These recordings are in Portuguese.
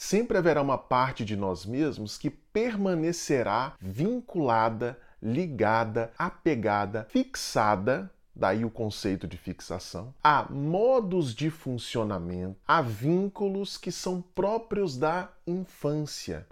sempre haverá uma parte de nós mesmos que permanecerá vinculada, ligada, apegada, fixada daí o conceito de fixação, a modos de funcionamento, a vínculos que são próprios da infância.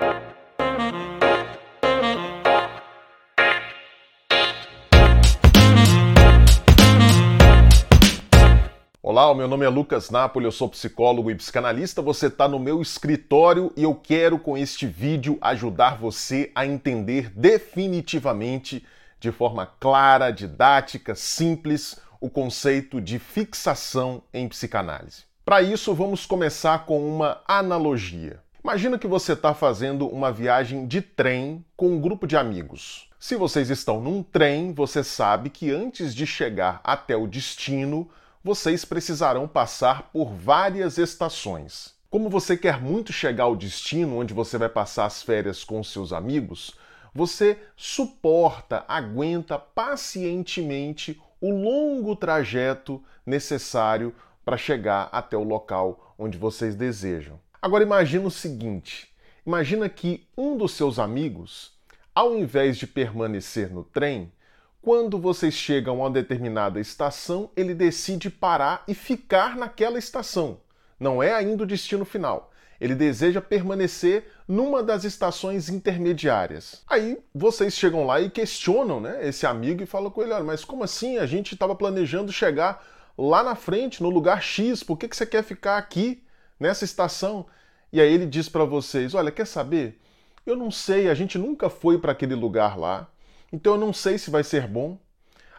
Olá, o meu nome é Lucas Napoli, eu sou psicólogo e psicanalista. Você está no meu escritório e eu quero, com este vídeo, ajudar você a entender definitivamente, de forma clara, didática, simples, o conceito de fixação em psicanálise. Para isso, vamos começar com uma analogia. Imagina que você está fazendo uma viagem de trem com um grupo de amigos. Se vocês estão num trem, você sabe que antes de chegar até o destino, vocês precisarão passar por várias estações. Como você quer muito chegar ao destino onde você vai passar as férias com seus amigos, você suporta, aguenta pacientemente o longo trajeto necessário para chegar até o local onde vocês desejam. Agora imagina o seguinte: imagina que um dos seus amigos, ao invés de permanecer no trem, quando vocês chegam a uma determinada estação, ele decide parar e ficar naquela estação. Não é ainda o destino final. Ele deseja permanecer numa das estações intermediárias. Aí vocês chegam lá e questionam né, esse amigo e falam com ele: Olha, mas como assim? A gente estava planejando chegar lá na frente, no lugar X, por que, que você quer ficar aqui, nessa estação? E aí ele diz para vocês: Olha, quer saber? Eu não sei, a gente nunca foi para aquele lugar lá. Então eu não sei se vai ser bom.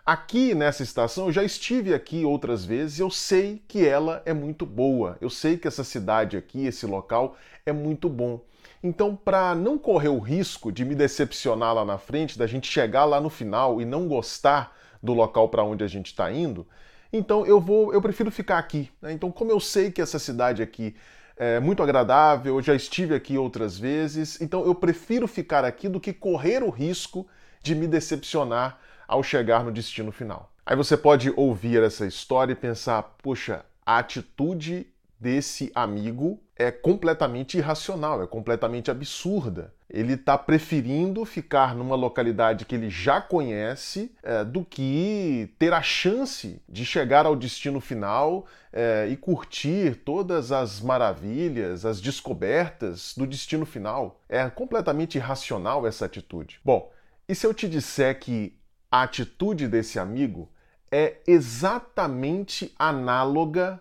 Aqui nessa estação, eu já estive aqui outras vezes, eu sei que ela é muito boa. Eu sei que essa cidade aqui, esse local é muito bom. Então, para não correr o risco de me decepcionar lá na frente, da gente chegar lá no final e não gostar do local para onde a gente está indo, então eu vou, eu prefiro ficar aqui. Né? Então, como eu sei que essa cidade aqui é muito agradável, eu já estive aqui outras vezes, então eu prefiro ficar aqui do que correr o risco de me decepcionar ao chegar no destino final. Aí você pode ouvir essa história e pensar: puxa, a atitude desse amigo é completamente irracional, é completamente absurda. Ele está preferindo ficar numa localidade que ele já conhece é, do que ter a chance de chegar ao destino final é, e curtir todas as maravilhas, as descobertas do destino final. É completamente irracional essa atitude. Bom, e se eu te disser que a atitude desse amigo é exatamente análoga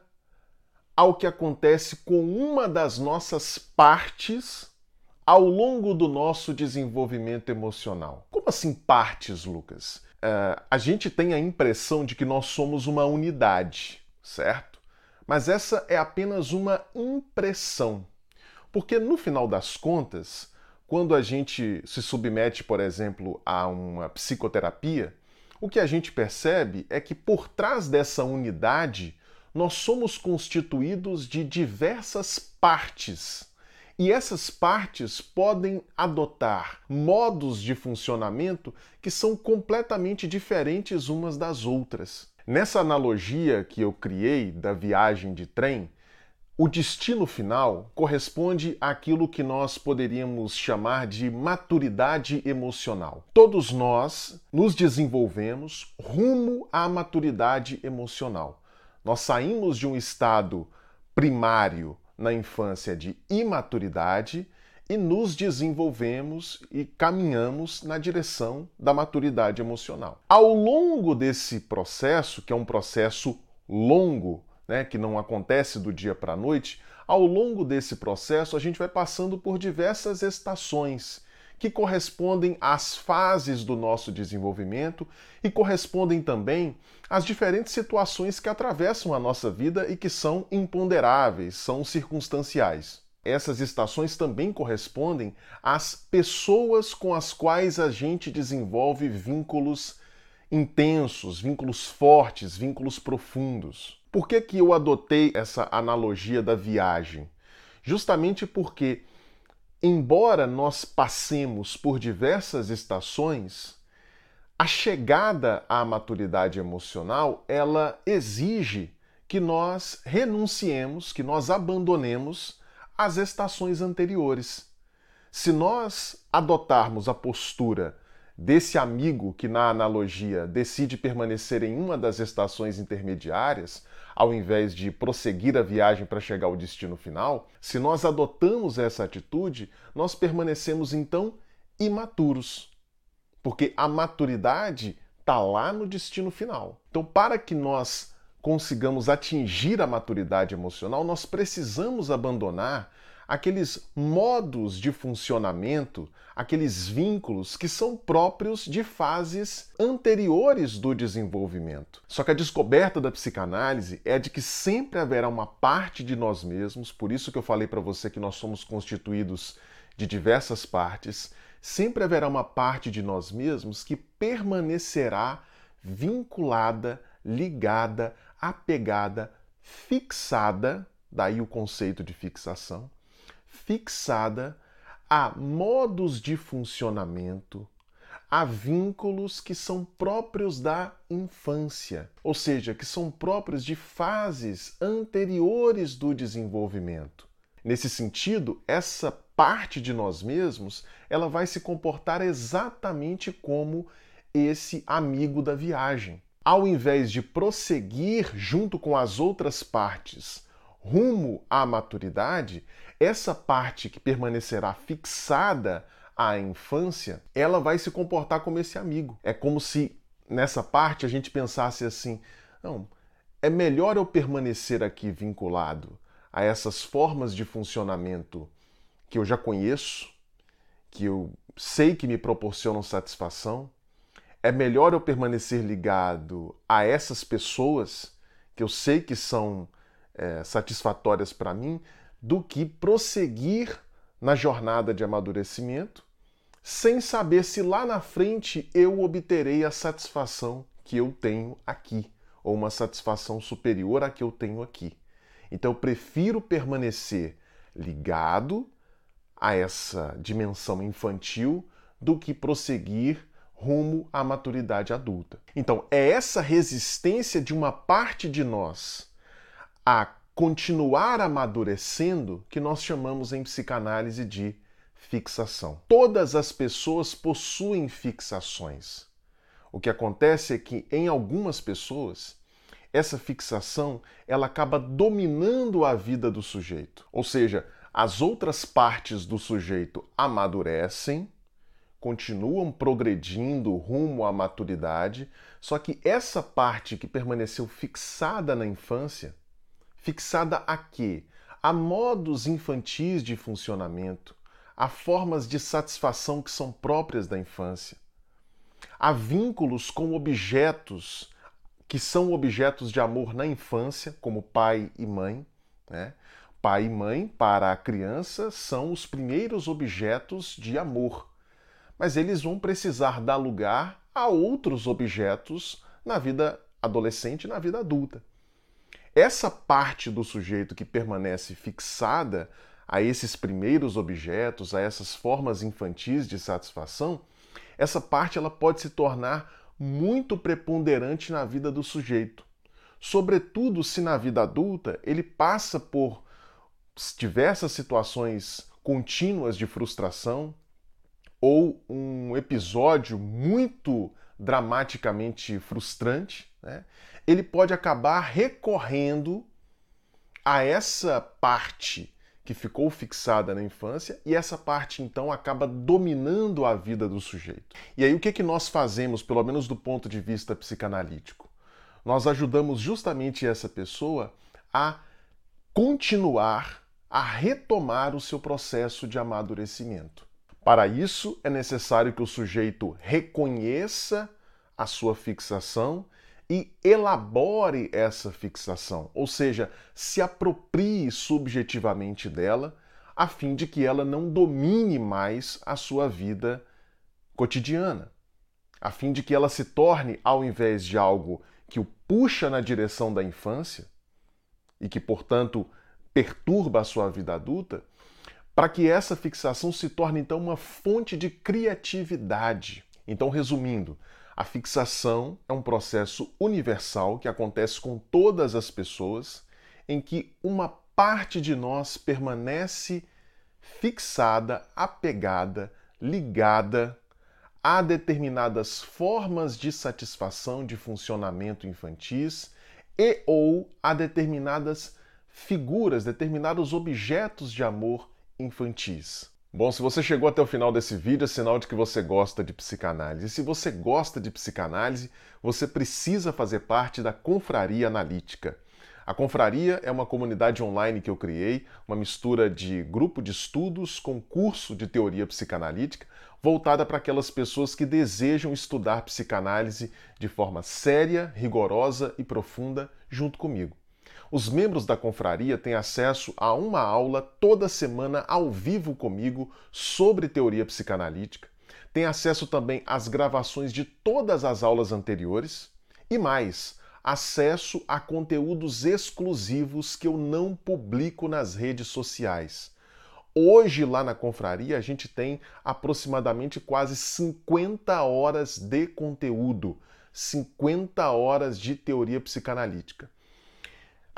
ao que acontece com uma das nossas partes ao longo do nosso desenvolvimento emocional? Como assim partes, Lucas? Uh, a gente tem a impressão de que nós somos uma unidade, certo? Mas essa é apenas uma impressão. Porque no final das contas, quando a gente se submete, por exemplo, a uma psicoterapia, o que a gente percebe é que por trás dessa unidade nós somos constituídos de diversas partes. E essas partes podem adotar modos de funcionamento que são completamente diferentes umas das outras. Nessa analogia que eu criei da viagem de trem, o destino final corresponde àquilo que nós poderíamos chamar de maturidade emocional. Todos nós nos desenvolvemos rumo à maturidade emocional. Nós saímos de um estado primário na infância de imaturidade e nos desenvolvemos e caminhamos na direção da maturidade emocional. Ao longo desse processo, que é um processo longo, né, que não acontece do dia para a noite, ao longo desse processo a gente vai passando por diversas estações que correspondem às fases do nosso desenvolvimento e correspondem também às diferentes situações que atravessam a nossa vida e que são imponderáveis, são circunstanciais. Essas estações também correspondem às pessoas com as quais a gente desenvolve vínculos intensos, vínculos fortes, vínculos profundos. Por que, que eu adotei essa analogia da viagem? Justamente porque, embora nós passemos por diversas estações, a chegada à maturidade emocional, ela exige que nós renunciemos, que nós abandonemos às estações anteriores. Se nós adotarmos a postura desse amigo que, na analogia, decide permanecer em uma das estações intermediárias, ao invés de prosseguir a viagem para chegar ao destino final, se nós adotamos essa atitude, nós permanecemos então imaturos. Porque a maturidade está lá no destino final. Então, para que nós consigamos atingir a maturidade emocional, nós precisamos abandonar aqueles modos de funcionamento, aqueles vínculos que são próprios de fases anteriores do desenvolvimento. Só que a descoberta da psicanálise é de que sempre haverá uma parte de nós mesmos, por isso que eu falei para você que nós somos constituídos de diversas partes, sempre haverá uma parte de nós mesmos que permanecerá vinculada, ligada, apegada, fixada, daí o conceito de fixação, fixada a modos de funcionamento, a vínculos que são próprios da infância, ou seja, que são próprios de fases anteriores do desenvolvimento. Nesse sentido, essa parte de nós mesmos, ela vai se comportar exatamente como esse amigo da viagem. Ao invés de prosseguir junto com as outras partes rumo à maturidade, essa parte que permanecerá fixada à infância, ela vai se comportar como esse amigo. É como se nessa parte a gente pensasse assim: não, é melhor eu permanecer aqui vinculado a essas formas de funcionamento que eu já conheço, que eu sei que me proporcionam satisfação. É melhor eu permanecer ligado a essas pessoas que eu sei que são é, satisfatórias para mim do que prosseguir na jornada de amadurecimento sem saber se lá na frente eu obterei a satisfação que eu tenho aqui, ou uma satisfação superior à que eu tenho aqui. Então eu prefiro permanecer ligado a essa dimensão infantil do que prosseguir rumo à maturidade adulta. Então, é essa resistência de uma parte de nós a continuar amadurecendo que nós chamamos em psicanálise de fixação. Todas as pessoas possuem fixações. O que acontece é que em algumas pessoas essa fixação ela acaba dominando a vida do sujeito. Ou seja, as outras partes do sujeito amadurecem, continuam progredindo rumo à maturidade, só que essa parte que permaneceu fixada na infância, fixada a quê? A modos infantis de funcionamento, a formas de satisfação que são próprias da infância, a vínculos com objetos que são objetos de amor na infância, como pai e mãe. Né? Pai e mãe, para a criança, são os primeiros objetos de amor, mas eles vão precisar dar lugar a outros objetos na vida adolescente e na vida adulta. Essa parte do sujeito que permanece fixada a esses primeiros objetos, a essas formas infantis de satisfação, essa parte ela pode se tornar muito preponderante na vida do sujeito. Sobretudo se na vida adulta ele passa por diversas situações contínuas de frustração ou um episódio muito dramaticamente frustrante, né? Ele pode acabar recorrendo a essa parte que ficou fixada na infância e essa parte então acaba dominando a vida do sujeito. E aí o que, que nós fazemos, pelo menos do ponto de vista psicanalítico? Nós ajudamos justamente essa pessoa a continuar, a retomar o seu processo de amadurecimento. Para isso é necessário que o sujeito reconheça a sua fixação e elabore essa fixação, ou seja, se aproprie subjetivamente dela, a fim de que ela não domine mais a sua vida cotidiana, a fim de que ela se torne, ao invés de algo que o puxa na direção da infância e que, portanto, perturba a sua vida adulta, para que essa fixação se torne então uma fonte de criatividade. Então, resumindo, a fixação é um processo universal que acontece com todas as pessoas, em que uma parte de nós permanece fixada, apegada, ligada a determinadas formas de satisfação de funcionamento infantis e ou a determinadas figuras, determinados objetos de amor infantis. Bom, se você chegou até o final desse vídeo, é sinal de que você gosta de psicanálise. E se você gosta de psicanálise, você precisa fazer parte da Confraria Analítica. A Confraria é uma comunidade online que eu criei, uma mistura de grupo de estudos com curso de teoria psicanalítica, voltada para aquelas pessoas que desejam estudar psicanálise de forma séria, rigorosa e profunda junto comigo. Os membros da confraria têm acesso a uma aula toda semana ao vivo comigo sobre teoria psicanalítica, têm acesso também às gravações de todas as aulas anteriores e mais, acesso a conteúdos exclusivos que eu não publico nas redes sociais. Hoje, lá na confraria, a gente tem aproximadamente quase 50 horas de conteúdo, 50 horas de teoria psicanalítica.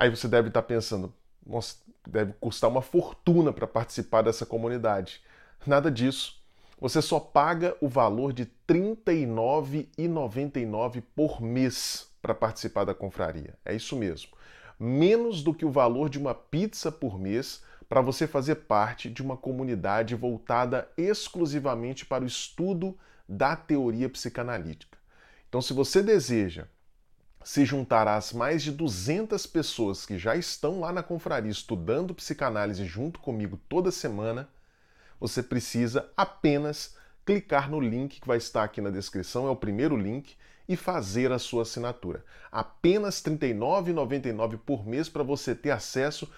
Aí você deve estar pensando, nossa, deve custar uma fortuna para participar dessa comunidade. Nada disso. Você só paga o valor de R$ 39,99 por mês para participar da confraria. É isso mesmo. Menos do que o valor de uma pizza por mês para você fazer parte de uma comunidade voltada exclusivamente para o estudo da teoria psicanalítica. Então, se você deseja se juntar às mais de 200 pessoas que já estão lá na confraria estudando psicanálise junto comigo toda semana, você precisa apenas clicar no link que vai estar aqui na descrição, é o primeiro link, e fazer a sua assinatura. Apenas R$ 39,99 por mês para você ter acesso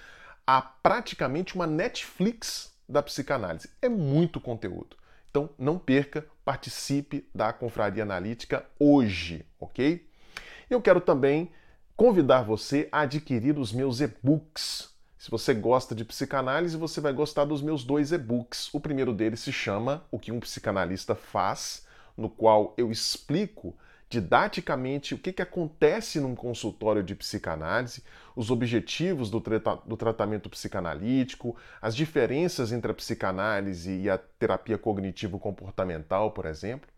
a praticamente uma Netflix da psicanálise. É muito conteúdo. Então não perca, participe da Confraria Analítica hoje, ok? Eu quero também convidar você a adquirir os meus e-books. Se você gosta de psicanálise, você vai gostar dos meus dois e-books. O primeiro deles se chama O que um psicanalista faz, no qual eu explico didaticamente o que, que acontece num consultório de psicanálise, os objetivos do, do tratamento psicanalítico, as diferenças entre a psicanálise e a terapia cognitivo-comportamental, por exemplo,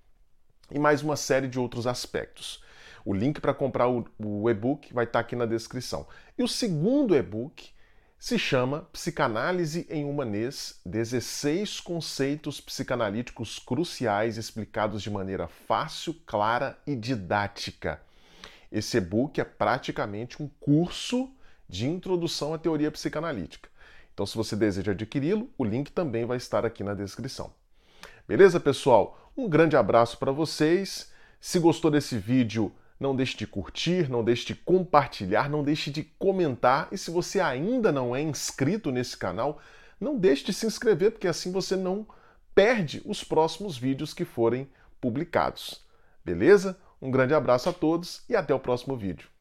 e mais uma série de outros aspectos. O link para comprar o, o e-book vai estar tá aqui na descrição. E o segundo e-book se chama Psicanálise em Humanês: 16 conceitos psicanalíticos cruciais explicados de maneira fácil, clara e didática. Esse e-book é praticamente um curso de introdução à teoria psicanalítica. Então, se você deseja adquiri-lo, o link também vai estar aqui na descrição. Beleza, pessoal? Um grande abraço para vocês. Se gostou desse vídeo, não deixe de curtir, não deixe de compartilhar, não deixe de comentar. E se você ainda não é inscrito nesse canal, não deixe de se inscrever, porque assim você não perde os próximos vídeos que forem publicados. Beleza? Um grande abraço a todos e até o próximo vídeo.